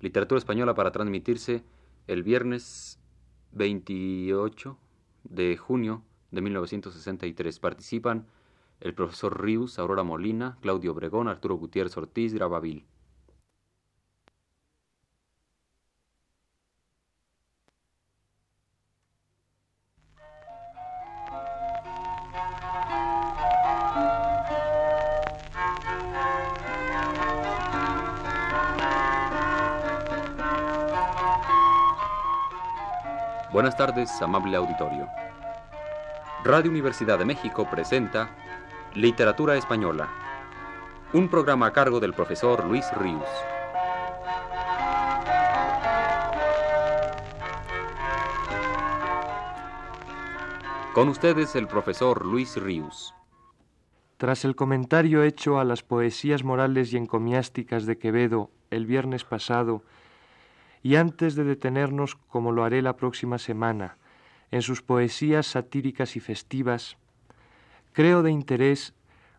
Literatura Española para transmitirse el viernes 28 de junio de 1963. Participan el profesor Rius, Aurora Molina, Claudio Obregón, Arturo Gutiérrez Ortiz, Gravavil. Tardes, amable auditorio. Radio Universidad de México presenta Literatura Española, un programa a cargo del profesor Luis Ríos. Con ustedes el profesor Luis Ríos. Tras el comentario hecho a las poesías morales y encomiásticas de Quevedo el viernes pasado, y antes de detenernos, como lo haré la próxima semana, en sus poesías satíricas y festivas, creo de interés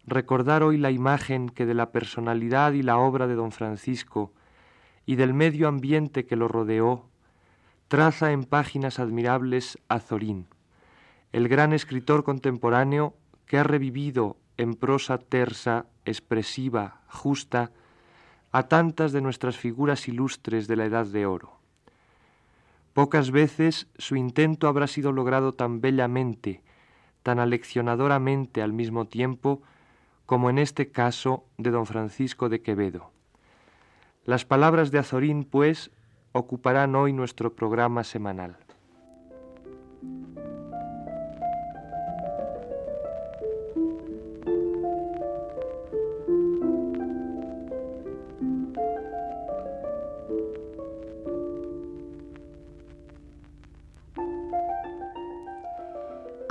recordar hoy la imagen que de la personalidad y la obra de don Francisco y del medio ambiente que lo rodeó, traza en páginas admirables Azorín, el gran escritor contemporáneo que ha revivido en prosa tersa, expresiva, justa, a tantas de nuestras figuras ilustres de la Edad de Oro. Pocas veces su intento habrá sido logrado tan bellamente, tan aleccionadoramente al mismo tiempo, como en este caso de don Francisco de Quevedo. Las palabras de Azorín, pues, ocuparán hoy nuestro programa semanal.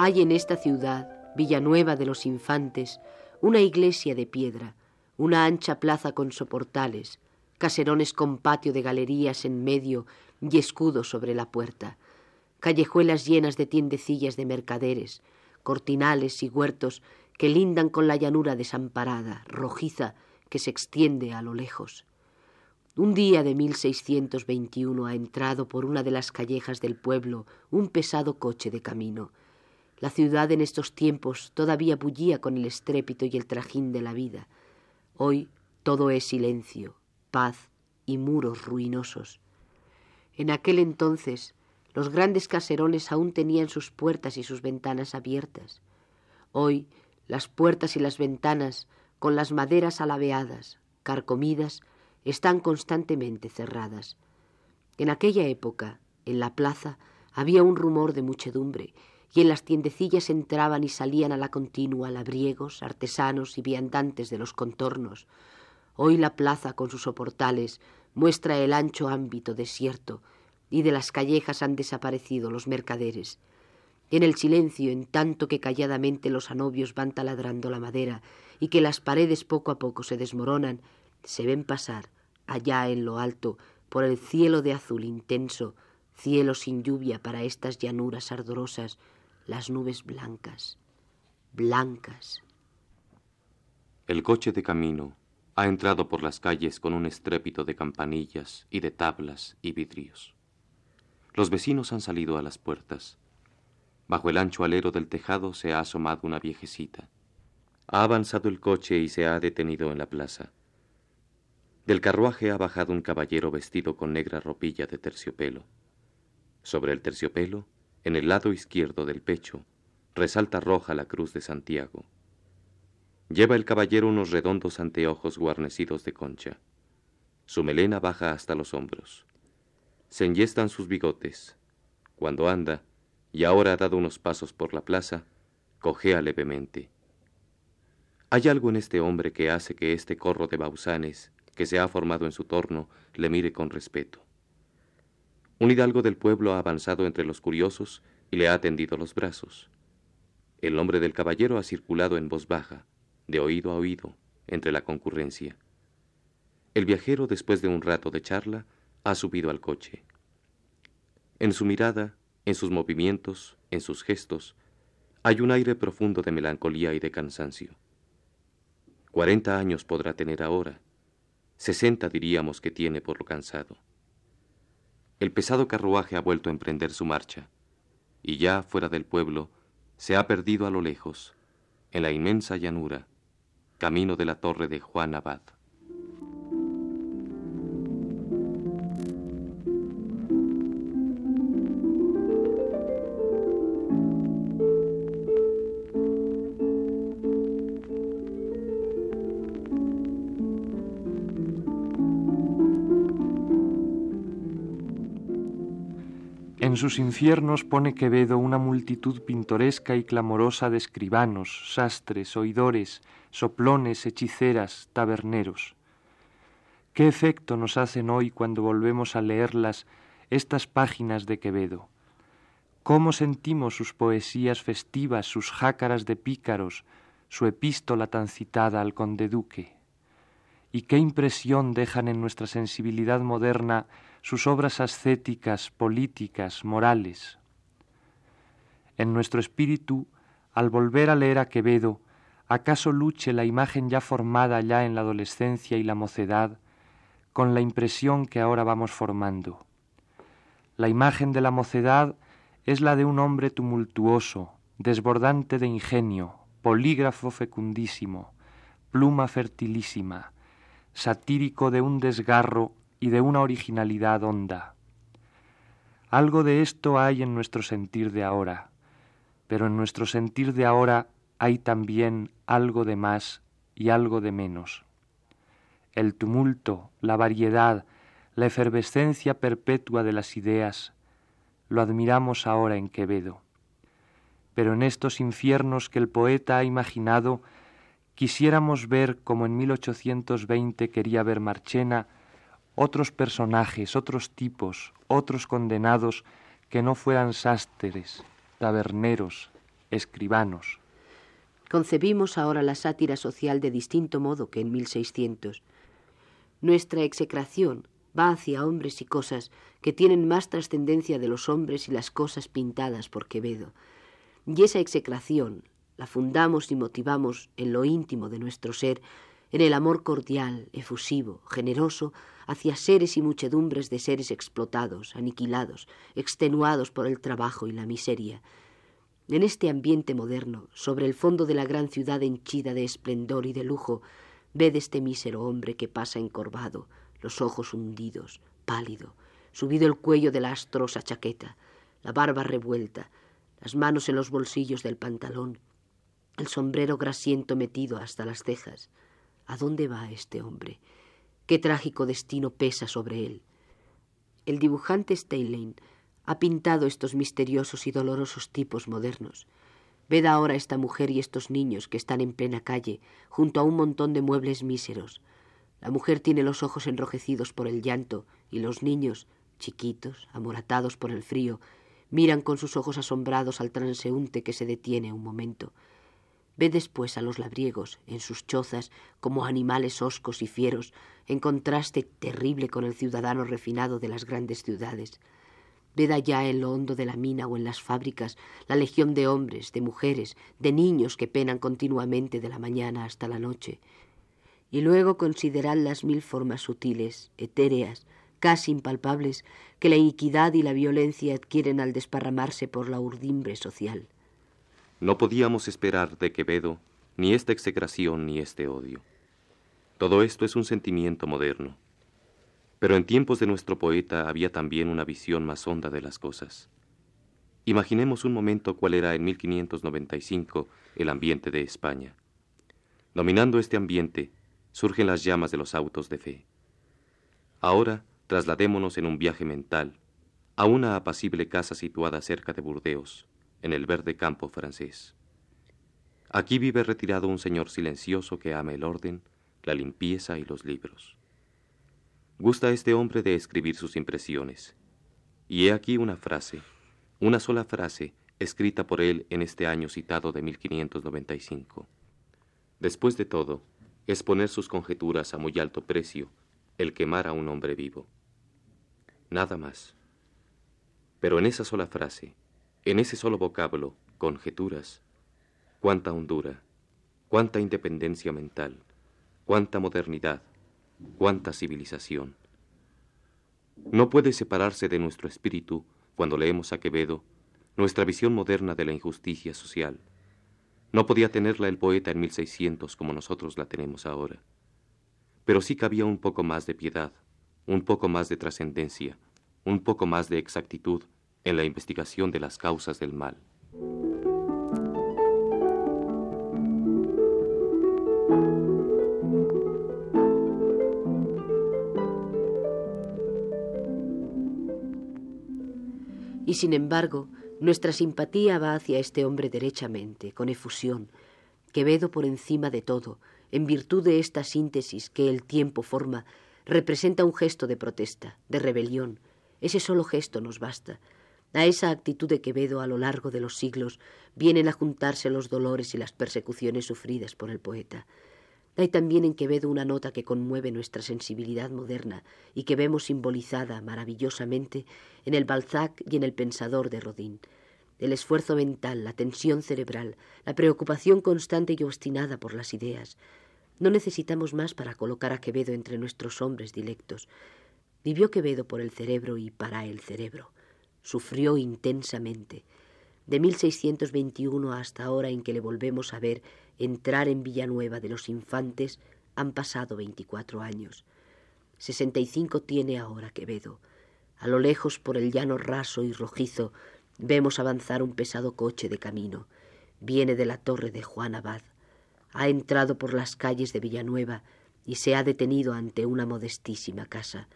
Hay en esta ciudad, Villanueva de los Infantes, una iglesia de piedra, una ancha plaza con soportales, caserones con patio de galerías en medio y escudos sobre la puerta, callejuelas llenas de tiendecillas de mercaderes, cortinales y huertos que lindan con la llanura desamparada, rojiza, que se extiende a lo lejos. Un día de 1621 ha entrado por una de las callejas del pueblo un pesado coche de camino, la ciudad en estos tiempos todavía bullía con el estrépito y el trajín de la vida. Hoy todo es silencio, paz y muros ruinosos. En aquel entonces los grandes caserones aún tenían sus puertas y sus ventanas abiertas. Hoy las puertas y las ventanas, con las maderas alabeadas, carcomidas, están constantemente cerradas. En aquella época, en la plaza, había un rumor de muchedumbre, y en las tiendecillas entraban y salían a la continua labriegos, artesanos y viandantes de los contornos. Hoy la plaza con sus soportales muestra el ancho ámbito desierto, y de las callejas han desaparecido los mercaderes. En el silencio, en tanto que calladamente los anobios van taladrando la madera y que las paredes poco a poco se desmoronan, se ven pasar, allá en lo alto, por el cielo de azul intenso, cielo sin lluvia para estas llanuras ardorosas, las nubes blancas, blancas. El coche de camino ha entrado por las calles con un estrépito de campanillas y de tablas y vidrios. Los vecinos han salido a las puertas. Bajo el ancho alero del tejado se ha asomado una viejecita. Ha avanzado el coche y se ha detenido en la plaza. Del carruaje ha bajado un caballero vestido con negra ropilla de terciopelo. Sobre el terciopelo en el lado izquierdo del pecho resalta roja la cruz de Santiago. Lleva el caballero unos redondos anteojos guarnecidos de concha. Su melena baja hasta los hombros. Se enyestan sus bigotes. Cuando anda, y ahora ha dado unos pasos por la plaza, cojea levemente. Hay algo en este hombre que hace que este corro de bausanes que se ha formado en su torno le mire con respeto. Un hidalgo del pueblo ha avanzado entre los curiosos y le ha tendido los brazos. El nombre del caballero ha circulado en voz baja, de oído a oído, entre la concurrencia. El viajero, después de un rato de charla, ha subido al coche. En su mirada, en sus movimientos, en sus gestos, hay un aire profundo de melancolía y de cansancio. Cuarenta años podrá tener ahora, sesenta diríamos que tiene por lo cansado. El pesado carruaje ha vuelto a emprender su marcha, y ya fuera del pueblo se ha perdido a lo lejos, en la inmensa llanura, camino de la torre de Juan Abad. En sus infiernos pone Quevedo una multitud pintoresca y clamorosa de escribanos, sastres, oidores, soplones, hechiceras, taberneros. ¿Qué efecto nos hacen hoy cuando volvemos a leerlas estas páginas de Quevedo? ¿Cómo sentimos sus poesías festivas, sus jácaras de pícaros, su epístola tan citada al conde duque? ¿Y qué impresión dejan en nuestra sensibilidad moderna sus obras ascéticas, políticas, morales. En nuestro espíritu, al volver a leer a Quevedo, acaso luche la imagen ya formada ya en la adolescencia y la mocedad con la impresión que ahora vamos formando. La imagen de la mocedad es la de un hombre tumultuoso, desbordante de ingenio, polígrafo fecundísimo, pluma fertilísima, satírico de un desgarro y de una originalidad honda. Algo de esto hay en nuestro sentir de ahora, pero en nuestro sentir de ahora hay también algo de más y algo de menos. El tumulto, la variedad, la efervescencia perpetua de las ideas, lo admiramos ahora en Quevedo. Pero en estos infiernos que el poeta ha imaginado, quisiéramos ver como en 1820 quería ver Marchena otros personajes, otros tipos, otros condenados que no fueran sastres, taberneros, escribanos. Concebimos ahora la sátira social de distinto modo que en 1600. Nuestra execración va hacia hombres y cosas que tienen más trascendencia de los hombres y las cosas pintadas por Quevedo. Y esa execración la fundamos y motivamos en lo íntimo de nuestro ser, en el amor cordial, efusivo, generoso, hacia seres y muchedumbres de seres explotados, aniquilados, extenuados por el trabajo y la miseria. En este ambiente moderno, sobre el fondo de la gran ciudad henchida de esplendor y de lujo, ved este mísero hombre que pasa encorvado, los ojos hundidos, pálido, subido el cuello de la astrosa chaqueta, la barba revuelta, las manos en los bolsillos del pantalón, el sombrero grasiento metido hasta las cejas. ¿A dónde va este hombre? Qué trágico destino pesa sobre él. El dibujante Steinlein ha pintado estos misteriosos y dolorosos tipos modernos. Ved ahora esta mujer y estos niños que están en plena calle, junto a un montón de muebles míseros. La mujer tiene los ojos enrojecidos por el llanto y los niños, chiquitos, amoratados por el frío, miran con sus ojos asombrados al transeúnte que se detiene un momento. Ve después a los labriegos en sus chozas como animales hoscos y fieros, en contraste terrible con el ciudadano refinado de las grandes ciudades. Ved allá en lo hondo de la mina o en las fábricas la legión de hombres, de mujeres, de niños que penan continuamente de la mañana hasta la noche. Y luego considerad las mil formas sutiles, etéreas, casi impalpables, que la iniquidad y la violencia adquieren al desparramarse por la urdimbre social. No podíamos esperar de Quevedo ni esta execración ni este odio. Todo esto es un sentimiento moderno. Pero en tiempos de nuestro poeta había también una visión más honda de las cosas. Imaginemos un momento cuál era en 1595 el ambiente de España. Dominando este ambiente, surgen las llamas de los autos de fe. Ahora trasladémonos en un viaje mental a una apacible casa situada cerca de Burdeos, en el verde campo francés. Aquí vive retirado un señor silencioso que ama el orden, la limpieza y los libros. Gusta este hombre de escribir sus impresiones. Y he aquí una frase, una sola frase, escrita por él en este año citado de 1595. Después de todo, es poner sus conjeturas a muy alto precio el quemar a un hombre vivo. Nada más. Pero en esa sola frase, en ese solo vocablo, conjeturas, cuánta hondura, cuánta independencia mental, cuánta modernidad, cuánta civilización. No puede separarse de nuestro espíritu, cuando leemos a Quevedo, nuestra visión moderna de la injusticia social. No podía tenerla el poeta en 1600 como nosotros la tenemos ahora. Pero sí cabía un poco más de piedad, un poco más de trascendencia, un poco más de exactitud en la investigación de las causas del mal. Y sin embargo, nuestra simpatía va hacia este hombre derechamente, con efusión, Quevedo por encima de todo, en virtud de esta síntesis que el tiempo forma, representa un gesto de protesta, de rebelión. Ese solo gesto nos basta. A esa actitud de Quevedo a lo largo de los siglos vienen a juntarse los dolores y las persecuciones sufridas por el poeta. Hay también en Quevedo una nota que conmueve nuestra sensibilidad moderna y que vemos simbolizada maravillosamente en el Balzac y en el Pensador de Rodin. El esfuerzo mental, la tensión cerebral, la preocupación constante y obstinada por las ideas. No necesitamos más para colocar a Quevedo entre nuestros hombres dilectos. Vivió Quevedo por el cerebro y para el cerebro. Sufrió intensamente. De 1621 hasta ahora en que le volvemos a ver entrar en Villanueva de los Infantes han pasado veinticuatro años. Sesenta y cinco tiene ahora Quevedo. A lo lejos, por el llano raso y rojizo, vemos avanzar un pesado coche de camino. Viene de la torre de Juan Abad. Ha entrado por las calles de Villanueva y se ha detenido ante una modestísima casa.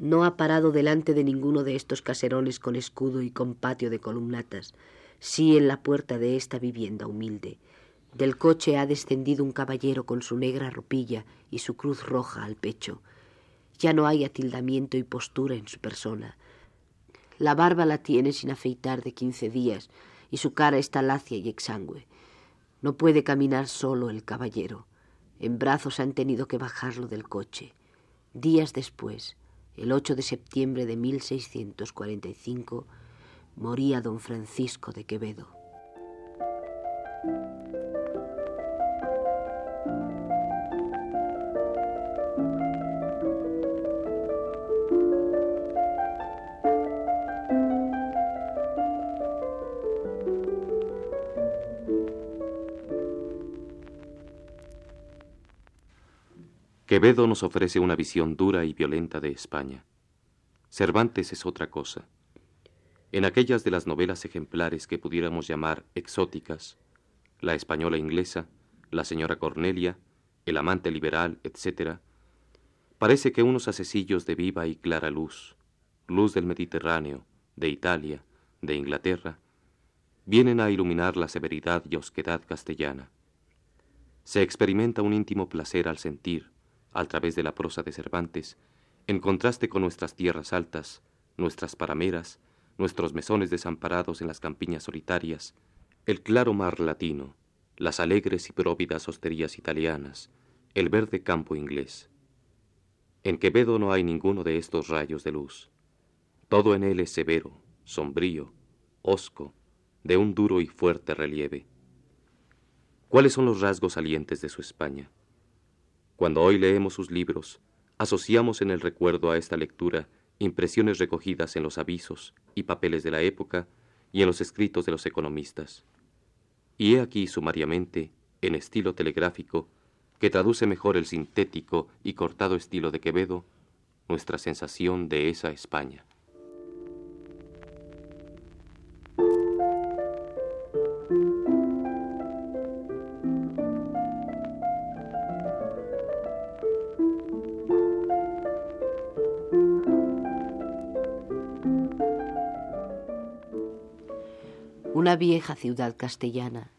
No ha parado delante de ninguno de estos caserones con escudo y con patio de columnatas, sí en la puerta de esta vivienda humilde. Del coche ha descendido un caballero con su negra ropilla y su cruz roja al pecho. Ya no hay atildamiento y postura en su persona. La barba la tiene sin afeitar de quince días y su cara está lacia y exangüe. No puede caminar solo el caballero. En brazos han tenido que bajarlo del coche. Días después, el 8 de septiembre de 1645, moría don Francisco de Quevedo. Quevedo nos ofrece una visión dura y violenta de España. Cervantes es otra cosa. En aquellas de las novelas ejemplares que pudiéramos llamar exóticas, La española inglesa, La señora Cornelia, El amante liberal, etc., parece que unos asecillos de viva y clara luz, luz del Mediterráneo, de Italia, de Inglaterra, vienen a iluminar la severidad y osquedad castellana. Se experimenta un íntimo placer al sentir, a través de la prosa de Cervantes, en contraste con nuestras tierras altas, nuestras parameras, nuestros mesones desamparados en las campiñas solitarias, el claro mar latino, las alegres y próvidas hosterías italianas, el verde campo inglés. En Quevedo no hay ninguno de estos rayos de luz. Todo en él es severo, sombrío, hosco, de un duro y fuerte relieve. ¿Cuáles son los rasgos salientes de su España? Cuando hoy leemos sus libros, asociamos en el recuerdo a esta lectura impresiones recogidas en los avisos y papeles de la época y en los escritos de los economistas. Y he aquí sumariamente, en estilo telegráfico, que traduce mejor el sintético y cortado estilo de Quevedo, nuestra sensación de esa España. Una vieja ciudad castellana,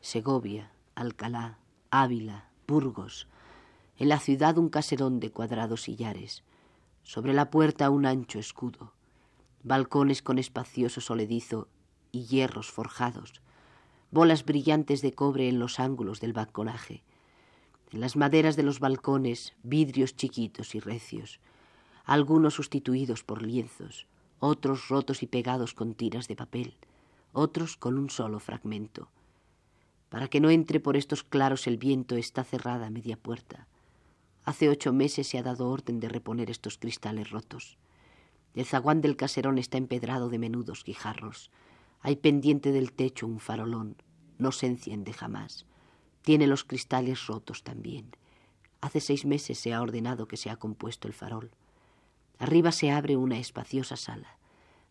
Segovia, Alcalá, Ávila, Burgos. En la ciudad un caserón de cuadrados sillares. Sobre la puerta un ancho escudo. Balcones con espacioso soledizo y hierros forjados. Bolas brillantes de cobre en los ángulos del balconaje. En las maderas de los balcones, vidrios chiquitos y recios. Algunos sustituidos por lienzos, otros rotos y pegados con tiras de papel otros con un solo fragmento. Para que no entre por estos claros el viento está cerrada media puerta. Hace ocho meses se ha dado orden de reponer estos cristales rotos. El zaguán del caserón está empedrado de menudos guijarros. Hay pendiente del techo un farolón. No se enciende jamás. Tiene los cristales rotos también. Hace seis meses se ha ordenado que se ha compuesto el farol. Arriba se abre una espaciosa sala.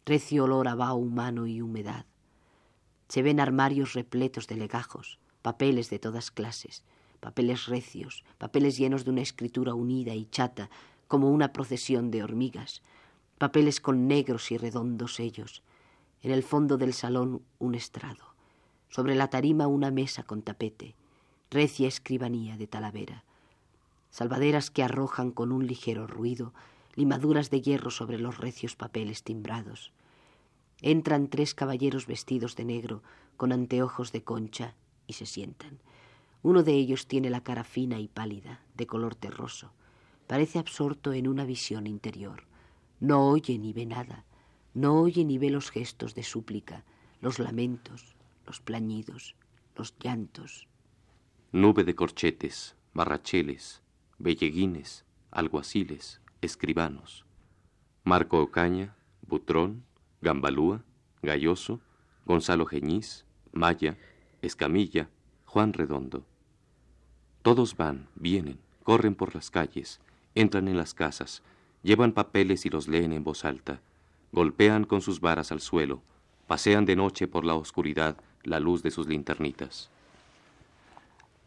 Recio olor a vaho humano y humedad. Se ven armarios repletos de legajos, papeles de todas clases, papeles recios, papeles llenos de una escritura unida y chata, como una procesión de hormigas, papeles con negros y redondos sellos. En el fondo del salón un estrado. Sobre la tarima una mesa con tapete, recia escribanía de talavera. Salvaderas que arrojan con un ligero ruido limaduras de hierro sobre los recios papeles timbrados. Entran tres caballeros vestidos de negro, con anteojos de concha, y se sientan. Uno de ellos tiene la cara fina y pálida, de color terroso. Parece absorto en una visión interior. No oye ni ve nada, no oye ni ve los gestos de súplica, los lamentos, los plañidos, los llantos. Nube de corchetes, barracheles, belleguines, alguaciles, escribanos. Marco Ocaña, Butrón, Gambalúa, Galloso, Gonzalo Geñiz, Maya, Escamilla, Juan Redondo. Todos van, vienen, corren por las calles, entran en las casas, llevan papeles y los leen en voz alta, golpean con sus varas al suelo, pasean de noche por la oscuridad la luz de sus linternitas.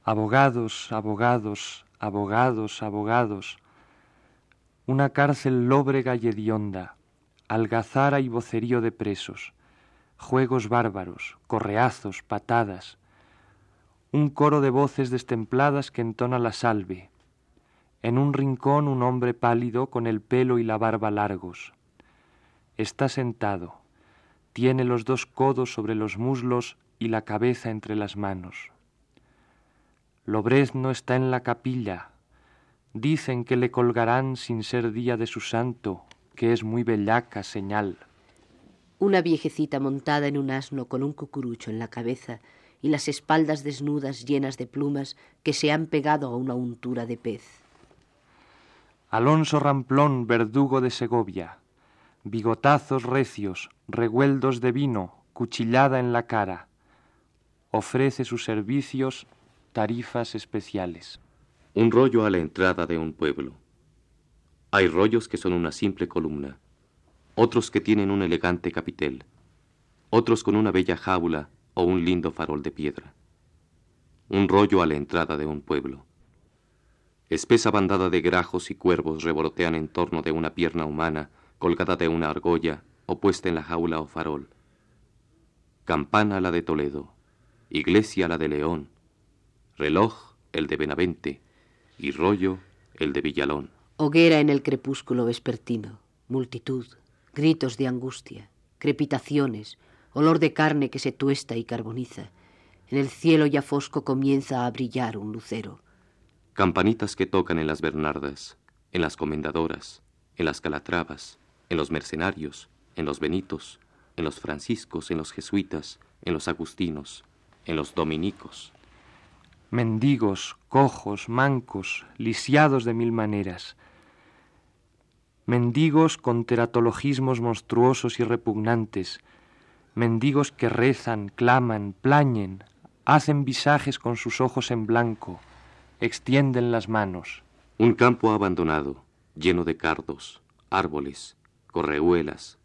Abogados, abogados, abogados, abogados. Una cárcel lóbrega y hedionda, algazara y vocerío de presos, juegos bárbaros, correazos, patadas, un coro de voces destempladas que entona la salve, en un rincón un hombre pálido con el pelo y la barba largos. Está sentado, tiene los dos codos sobre los muslos y la cabeza entre las manos. Lobrezno está en la capilla. Dicen que le colgarán sin ser día de su santo, que es muy bellaca señal. Una viejecita montada en un asno con un cucurucho en la cabeza y las espaldas desnudas llenas de plumas que se han pegado a una untura de pez. Alonso Ramplón, verdugo de Segovia, bigotazos recios, regueldos de vino, cuchillada en la cara. Ofrece sus servicios, tarifas especiales. Un rollo a la entrada de un pueblo. Hay rollos que son una simple columna, otros que tienen un elegante capitel, otros con una bella jábula o un lindo farol de piedra. Un rollo a la entrada de un pueblo. Espesa bandada de grajos y cuervos revolotean en torno de una pierna humana colgada de una argolla o puesta en la jaula o farol. Campana la de Toledo, iglesia la de León, reloj el de Benavente y rollo el de Villalón. Hoguera en el crepúsculo vespertino, multitud, gritos de angustia, crepitaciones, olor de carne que se tuesta y carboniza. En el cielo ya fosco comienza a brillar un lucero. Campanitas que tocan en las Bernardas, en las Comendadoras, en las Calatravas, en los Mercenarios, en los Benitos, en los Franciscos, en los Jesuitas, en los Agustinos, en los Dominicos. Mendigos, cojos, mancos, lisiados de mil maneras. Mendigos con teratologismos monstruosos y repugnantes. Mendigos que rezan, claman, plañen, hacen visajes con sus ojos en blanco extienden las manos. Un campo abandonado, lleno de cardos, árboles, correhuelas.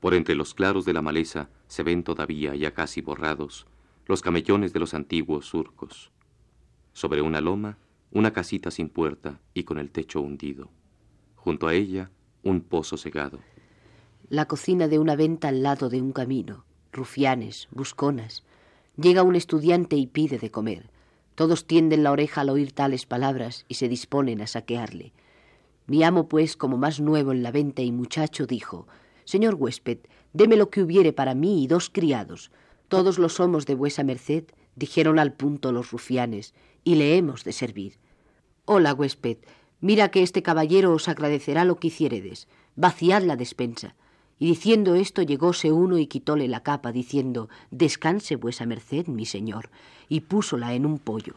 Por entre los claros de la maleza se ven todavía, ya casi borrados, los camellones de los antiguos surcos. Sobre una loma, una casita sin puerta y con el techo hundido. Junto a ella, un pozo cegado. La cocina de una venta al lado de un camino. Rufianes, busconas. Llega un estudiante y pide de comer. Todos tienden la oreja al oír tales palabras y se disponen a saquearle. Mi amo, pues, como más nuevo en la venta y muchacho, dijo Señor huésped, deme lo que hubiere para mí y dos criados. Todos los somos de vuesa merced, dijeron al punto los rufianes, y le hemos de servir. Hola, huésped, mira que este caballero os agradecerá lo que hiciéredes. Vaciad la despensa. Y diciendo esto llegóse uno y quitóle la capa, diciendo Descanse vuesa merced, mi señor, y púsola en un pollo.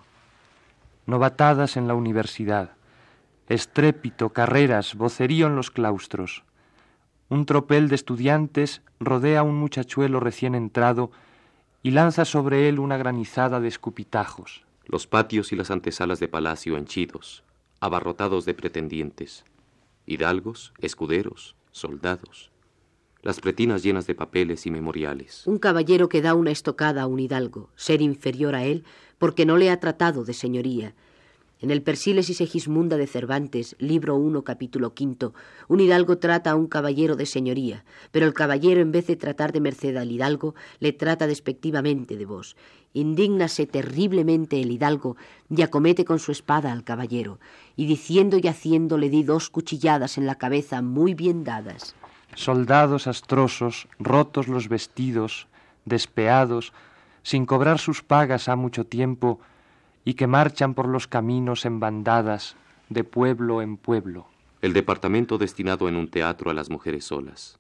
Novatadas en la universidad, estrépito, carreras, vocerío en los claustros. Un tropel de estudiantes rodea a un muchachuelo recién entrado y lanza sobre él una granizada de escupitajos. Los patios y las antesalas de palacio henchidos, abarrotados de pretendientes, hidalgos, escuderos, soldados, las pretinas llenas de papeles y memoriales. Un caballero que da una estocada a un hidalgo, ser inferior a él, porque no le ha tratado de señoría, en el Persiles y Segismunda de Cervantes, libro 1, capítulo quinto, un hidalgo trata a un caballero de señoría, pero el caballero, en vez de tratar de merced al hidalgo, le trata despectivamente de vos. Indígnase terriblemente el hidalgo y acomete con su espada al caballero, y diciendo y haciendo le di dos cuchilladas en la cabeza muy bien dadas. Soldados astrosos, rotos los vestidos, despeados, sin cobrar sus pagas ha mucho tiempo, y que marchan por los caminos en bandadas, de pueblo en pueblo. El departamento destinado en un teatro a las mujeres solas.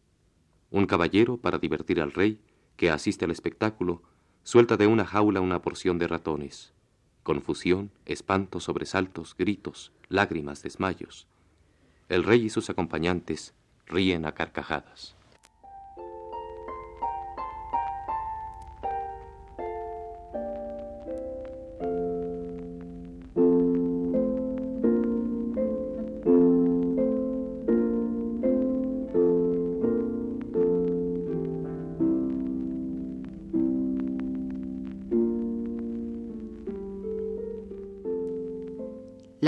Un caballero, para divertir al rey, que asiste al espectáculo, suelta de una jaula una porción de ratones. Confusión, espanto, sobresaltos, gritos, lágrimas, desmayos. El rey y sus acompañantes ríen a carcajadas.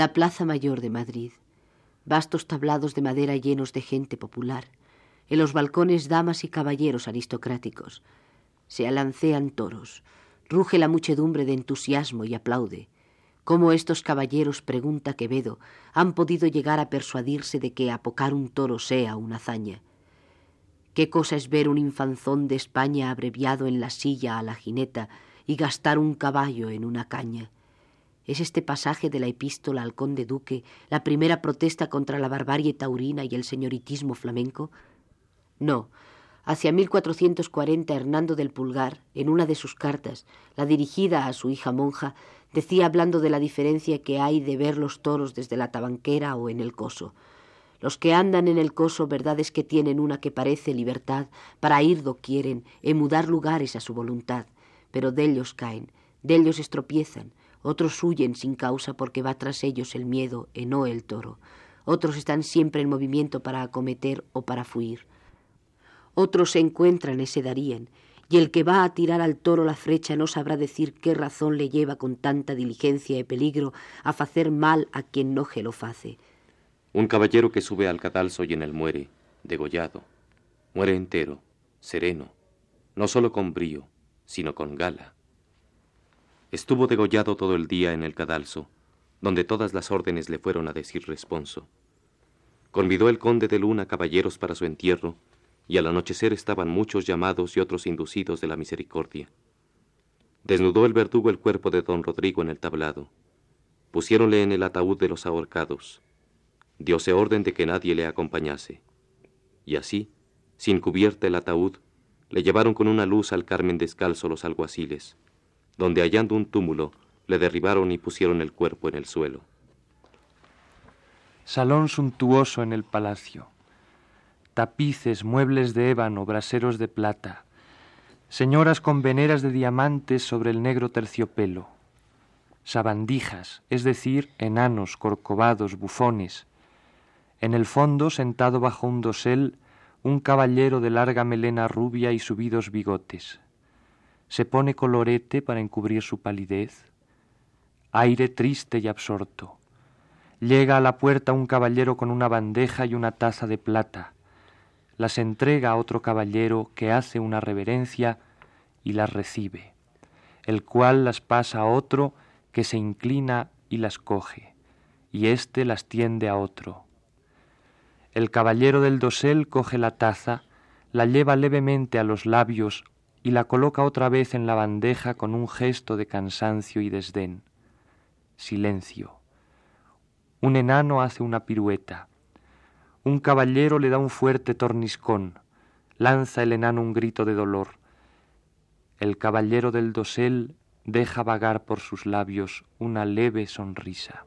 La Plaza Mayor de Madrid, vastos tablados de madera llenos de gente popular, en los balcones damas y caballeros aristocráticos. Se alancean toros, ruge la muchedumbre de entusiasmo y aplaude. ¿Cómo estos caballeros, pregunta Quevedo, han podido llegar a persuadirse de que apocar un toro sea una hazaña? ¿Qué cosa es ver un infanzón de España abreviado en la silla a la jineta y gastar un caballo en una caña? ¿Es este pasaje de la epístola al conde duque la primera protesta contra la barbarie taurina y el señoritismo flamenco? No. Hacia 1440 Hernando del Pulgar, en una de sus cartas, la dirigida a su hija monja, decía hablando de la diferencia que hay de ver los toros desde la tabanquera o en el coso. Los que andan en el coso, verdad es que tienen una que parece libertad para ir do quieren e mudar lugares a su voluntad, pero de ellos caen, de ellos estropiezan, otros huyen sin causa porque va tras ellos el miedo y no el toro. Otros están siempre en movimiento para acometer o para fuir. Otros se encuentran y se darían, y el que va a tirar al toro la flecha no sabrá decir qué razón le lleva con tanta diligencia y peligro a hacer mal a quien no lo face. Un caballero que sube al cadalso y en él muere, degollado. Muere entero, sereno, no solo con brío, sino con gala. Estuvo degollado todo el día en el cadalso, donde todas las órdenes le fueron a decir responso. Convidó el conde de Luna caballeros para su entierro, y al anochecer estaban muchos llamados y otros inducidos de la misericordia. Desnudó el verdugo el cuerpo de don Rodrigo en el tablado. Pusiéronle en el ataúd de los ahorcados. Diose orden de que nadie le acompañase. Y así, sin cubierta el ataúd, le llevaron con una luz al Carmen descalzo los alguaciles donde hallando un túmulo, le derribaron y pusieron el cuerpo en el suelo. Salón suntuoso en el palacio. Tapices, muebles de ébano, braseros de plata. Señoras con veneras de diamantes sobre el negro terciopelo. Sabandijas, es decir, enanos, corcovados, bufones. En el fondo, sentado bajo un dosel, un caballero de larga melena rubia y subidos bigotes se pone colorete para encubrir su palidez, aire triste y absorto. Llega a la puerta un caballero con una bandeja y una taza de plata, las entrega a otro caballero que hace una reverencia y las recibe, el cual las pasa a otro que se inclina y las coge, y éste las tiende a otro. El caballero del dosel coge la taza, la lleva levemente a los labios y la coloca otra vez en la bandeja con un gesto de cansancio y desdén. Silencio. Un enano hace una pirueta. Un caballero le da un fuerte torniscón. Lanza el enano un grito de dolor. El caballero del dosel deja vagar por sus labios una leve sonrisa.